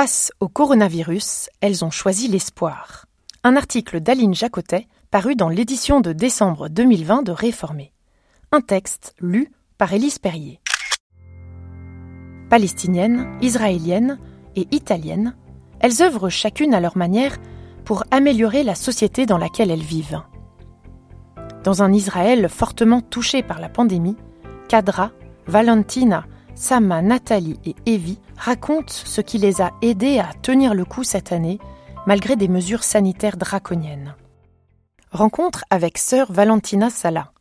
Face au coronavirus, elles ont choisi l'espoir. Un article d'Aline Jacotet paru dans l'édition de décembre 2020 de Réformé. Un texte lu par Élise Perrier. Palestiniennes, israéliennes et italiennes, elles œuvrent chacune à leur manière pour améliorer la société dans laquelle elles vivent. Dans un Israël fortement touché par la pandémie, Kadra, Valentina, Sama, Nathalie et Evie racontent ce qui les a aidées à tenir le coup cette année, malgré des mesures sanitaires draconiennes. Rencontre avec sœur Valentina Sala.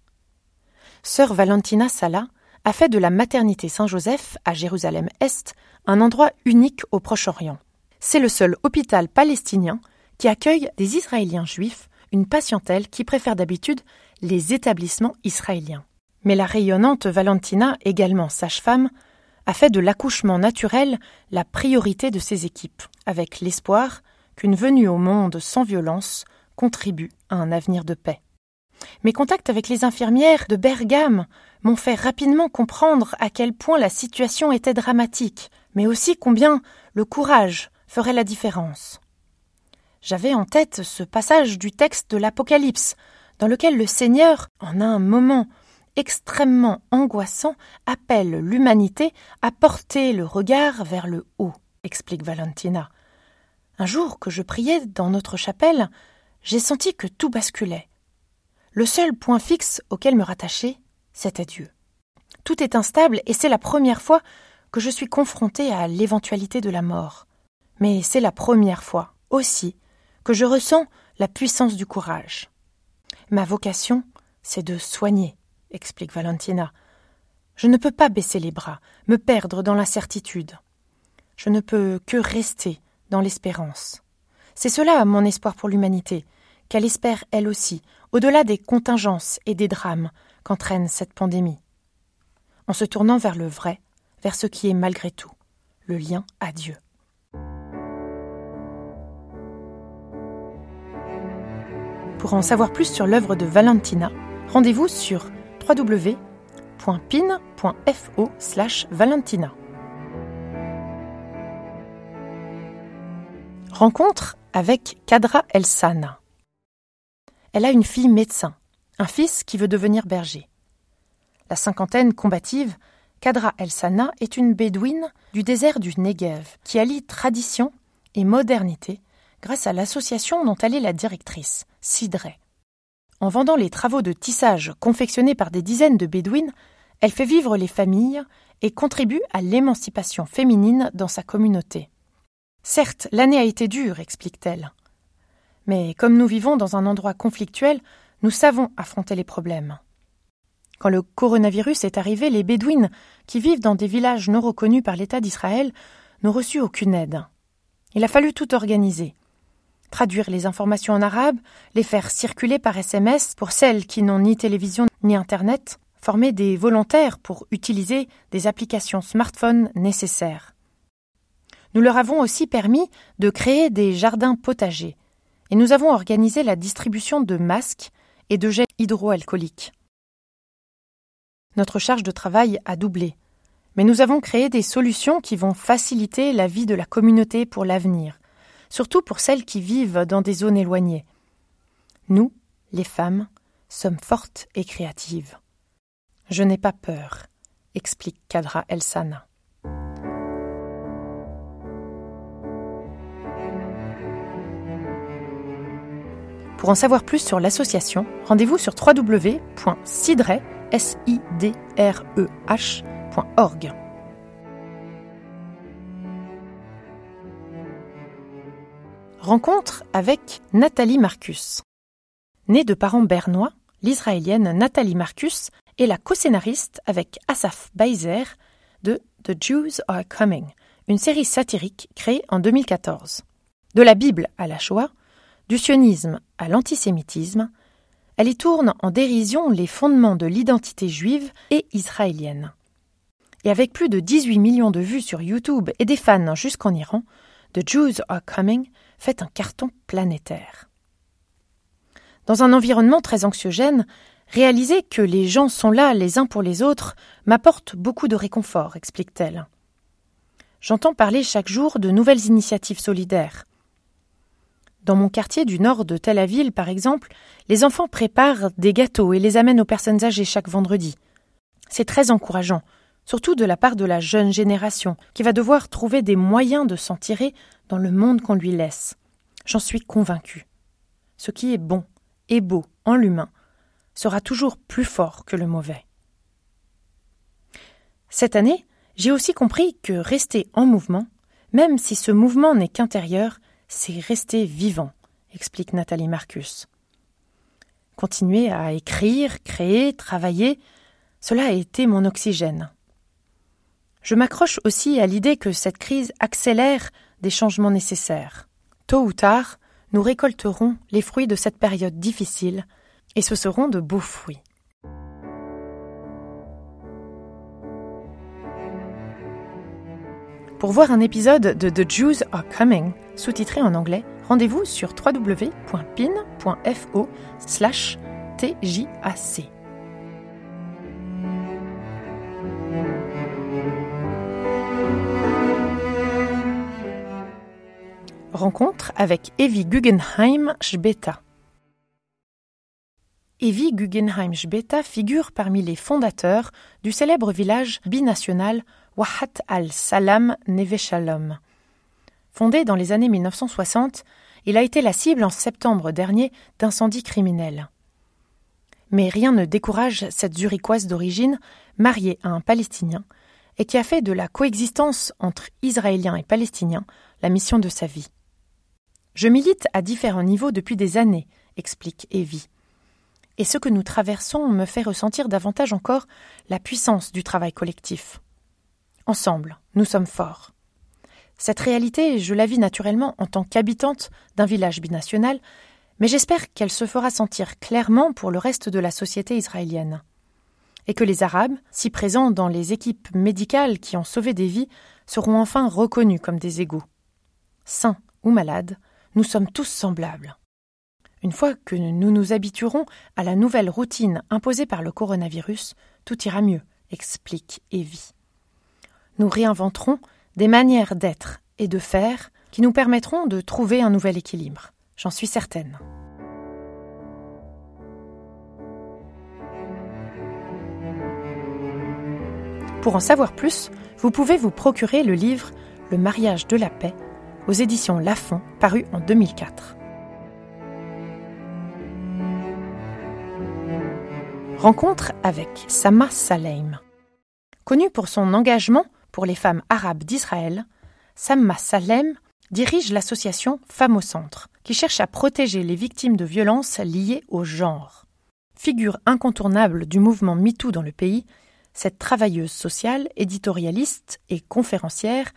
Sœur Valentina Sala a fait de la maternité Saint-Joseph à Jérusalem-Est un endroit unique au Proche-Orient. C'est le seul hôpital palestinien qui accueille des Israéliens juifs, une patientèle qui préfère d'habitude les établissements israéliens. Mais la rayonnante Valentina, également sage-femme, a fait de l'accouchement naturel la priorité de ses équipes, avec l'espoir qu'une venue au monde sans violence contribue à un avenir de paix. Mes contacts avec les infirmières de Bergame m'ont fait rapidement comprendre à quel point la situation était dramatique, mais aussi combien le courage ferait la différence. J'avais en tête ce passage du texte de l'Apocalypse, dans lequel le Seigneur, en un moment extrêmement angoissant appelle l'humanité à porter le regard vers le haut, explique Valentina. Un jour que je priais dans notre chapelle, j'ai senti que tout basculait. Le seul point fixe auquel me rattacher, c'était Dieu. Tout est instable et c'est la première fois que je suis confrontée à l'éventualité de la mort. Mais c'est la première fois aussi que je ressens la puissance du courage. Ma vocation, c'est de soigner, explique Valentina. Je ne peux pas baisser les bras, me perdre dans l'incertitude. Je ne peux que rester dans l'espérance. C'est cela mon espoir pour l'humanité, qu'elle espère elle aussi, au-delà des contingences et des drames qu'entraîne cette pandémie. En se tournant vers le vrai, vers ce qui est malgré tout, le lien à Dieu. Pour en savoir plus sur l'œuvre de Valentina, rendez-vous sur www.pin.fo Valentina. Rencontre avec Kadra Elsana. Elle a une fille médecin, un fils qui veut devenir berger. La cinquantaine combative, Kadra Elsana est une bédouine du désert du Negev qui allie tradition et modernité grâce à l'association dont elle est la directrice, Sidre. En vendant les travaux de tissage confectionnés par des dizaines de bédouines, elle fait vivre les familles et contribue à l'émancipation féminine dans sa communauté. Certes, l'année a été dure, explique-t-elle. Mais comme nous vivons dans un endroit conflictuel, nous savons affronter les problèmes. Quand le coronavirus est arrivé, les Bédouines, qui vivent dans des villages non reconnus par l'État d'Israël, n'ont reçu aucune aide. Il a fallu tout organiser traduire les informations en arabe, les faire circuler par SMS pour celles qui n'ont ni télévision ni Internet, former des volontaires pour utiliser des applications smartphone nécessaires. Nous leur avons aussi permis de créer des jardins potagers, et nous avons organisé la distribution de masques et de gel hydroalcooliques. Notre charge de travail a doublé, mais nous avons créé des solutions qui vont faciliter la vie de la communauté pour l'avenir, surtout pour celles qui vivent dans des zones éloignées. Nous, les femmes, sommes fortes et créatives. Je n'ai pas peur, explique Kadra Elsana. Pour en savoir plus sur l'association, rendez-vous sur www.sidreh.org. Rencontre avec Nathalie Marcus. Née de parents bernois, l'israélienne Nathalie Marcus est la co-scénariste avec Asaf Beiser de The Jews Are Coming, une série satirique créée en 2014. De la Bible à la Shoah, du sionisme à l'antisémitisme, elle y tourne en dérision les fondements de l'identité juive et israélienne. Et avec plus de 18 millions de vues sur YouTube et des fans jusqu'en Iran, The Jews Are Coming fait un carton planétaire. Dans un environnement très anxiogène, réaliser que les gens sont là les uns pour les autres m'apporte beaucoup de réconfort, explique-t-elle. j'entends parler chaque jour de nouvelles initiatives solidaires. Dans mon quartier du nord de Tel Aviv, par exemple, les enfants préparent des gâteaux et les amènent aux personnes âgées chaque vendredi. C'est très encourageant, surtout de la part de la jeune génération, qui va devoir trouver des moyens de s'en tirer dans le monde qu'on lui laisse. J'en suis convaincu. Ce qui est bon et beau en l'humain sera toujours plus fort que le mauvais. Cette année, j'ai aussi compris que rester en mouvement, même si ce mouvement n'est qu'intérieur, c'est rester vivant, explique Nathalie Marcus. Continuer à écrire, créer, travailler, cela a été mon oxygène. Je m'accroche aussi à l'idée que cette crise accélère des changements nécessaires. Tôt ou tard, nous récolterons les fruits de cette période difficile, et ce seront de beaux fruits. Pour voir un épisode de The Jews Are Coming, sous-titré en anglais, rendez-vous sur www.pin.fo Rencontre avec Evi Guggenheim Schbeta. Evi Guggenheim Schbeta figure parmi les fondateurs du célèbre village binational Wahat al-Salam Neve Shalom. Fondé dans les années 1960, il a été la cible en septembre dernier d'incendies criminels. Mais rien ne décourage cette zurichoise d'origine, mariée à un Palestinien, et qui a fait de la coexistence entre Israéliens et Palestiniens la mission de sa vie. Je milite à différents niveaux depuis des années, explique Evie. Et ce que nous traversons me fait ressentir davantage encore la puissance du travail collectif. Ensemble, nous sommes forts. Cette réalité, je la vis naturellement en tant qu'habitante d'un village binational, mais j'espère qu'elle se fera sentir clairement pour le reste de la société israélienne. Et que les Arabes, si présents dans les équipes médicales qui ont sauvé des vies, seront enfin reconnus comme des égaux. Sains ou malades, nous sommes tous semblables. Une fois que nous nous habituerons à la nouvelle routine imposée par le coronavirus, tout ira mieux, explique Evie nous réinventerons des manières d'être et de faire qui nous permettront de trouver un nouvel équilibre. J'en suis certaine. Pour en savoir plus, vous pouvez vous procurer le livre Le mariage de la paix aux éditions Lafon, paru en 2004. Rencontre avec Sama Saleim. Connu pour son engagement pour les femmes arabes d'Israël, Samma Salem dirige l'association Femmes au Centre, qui cherche à protéger les victimes de violences liées au genre. Figure incontournable du mouvement MeToo dans le pays, cette travailleuse sociale, éditorialiste et conférencière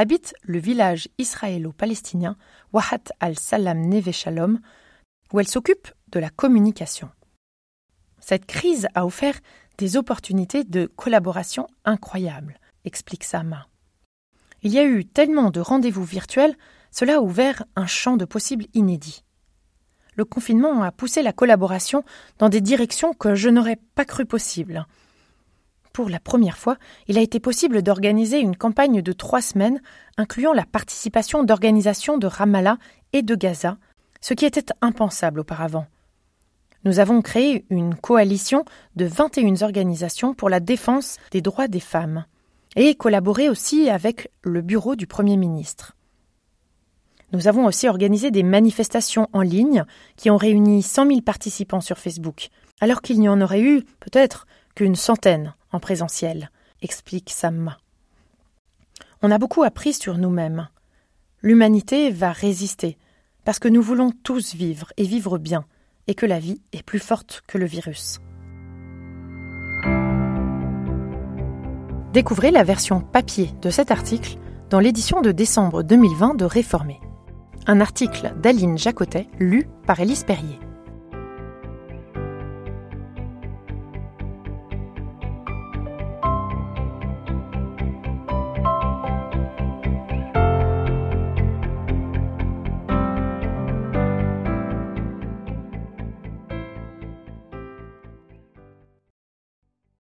habite le village israélo-palestinien Wahat al-Salam Neve Shalom, où elle s'occupe de la communication. Cette crise a offert des opportunités de collaboration incroyables explique Sama. Il y a eu tellement de rendez-vous virtuels, cela a ouvert un champ de possibles inédits. Le confinement a poussé la collaboration dans des directions que je n'aurais pas cru possibles. Pour la première fois, il a été possible d'organiser une campagne de trois semaines incluant la participation d'organisations de Ramallah et de Gaza, ce qui était impensable auparavant. Nous avons créé une coalition de 21 organisations pour la défense des droits des femmes et collaborer aussi avec le bureau du Premier ministre. Nous avons aussi organisé des manifestations en ligne qui ont réuni 100 000 participants sur Facebook, alors qu'il n'y en aurait eu peut-être qu'une centaine en présentiel, explique Samma. On a beaucoup appris sur nous-mêmes. L'humanité va résister, parce que nous voulons tous vivre et vivre bien, et que la vie est plus forte que le virus. Découvrez la version papier de cet article dans l'édition de décembre 2020 de Réformé. Un article d'Aline Jacotet lu par Élise Perrier.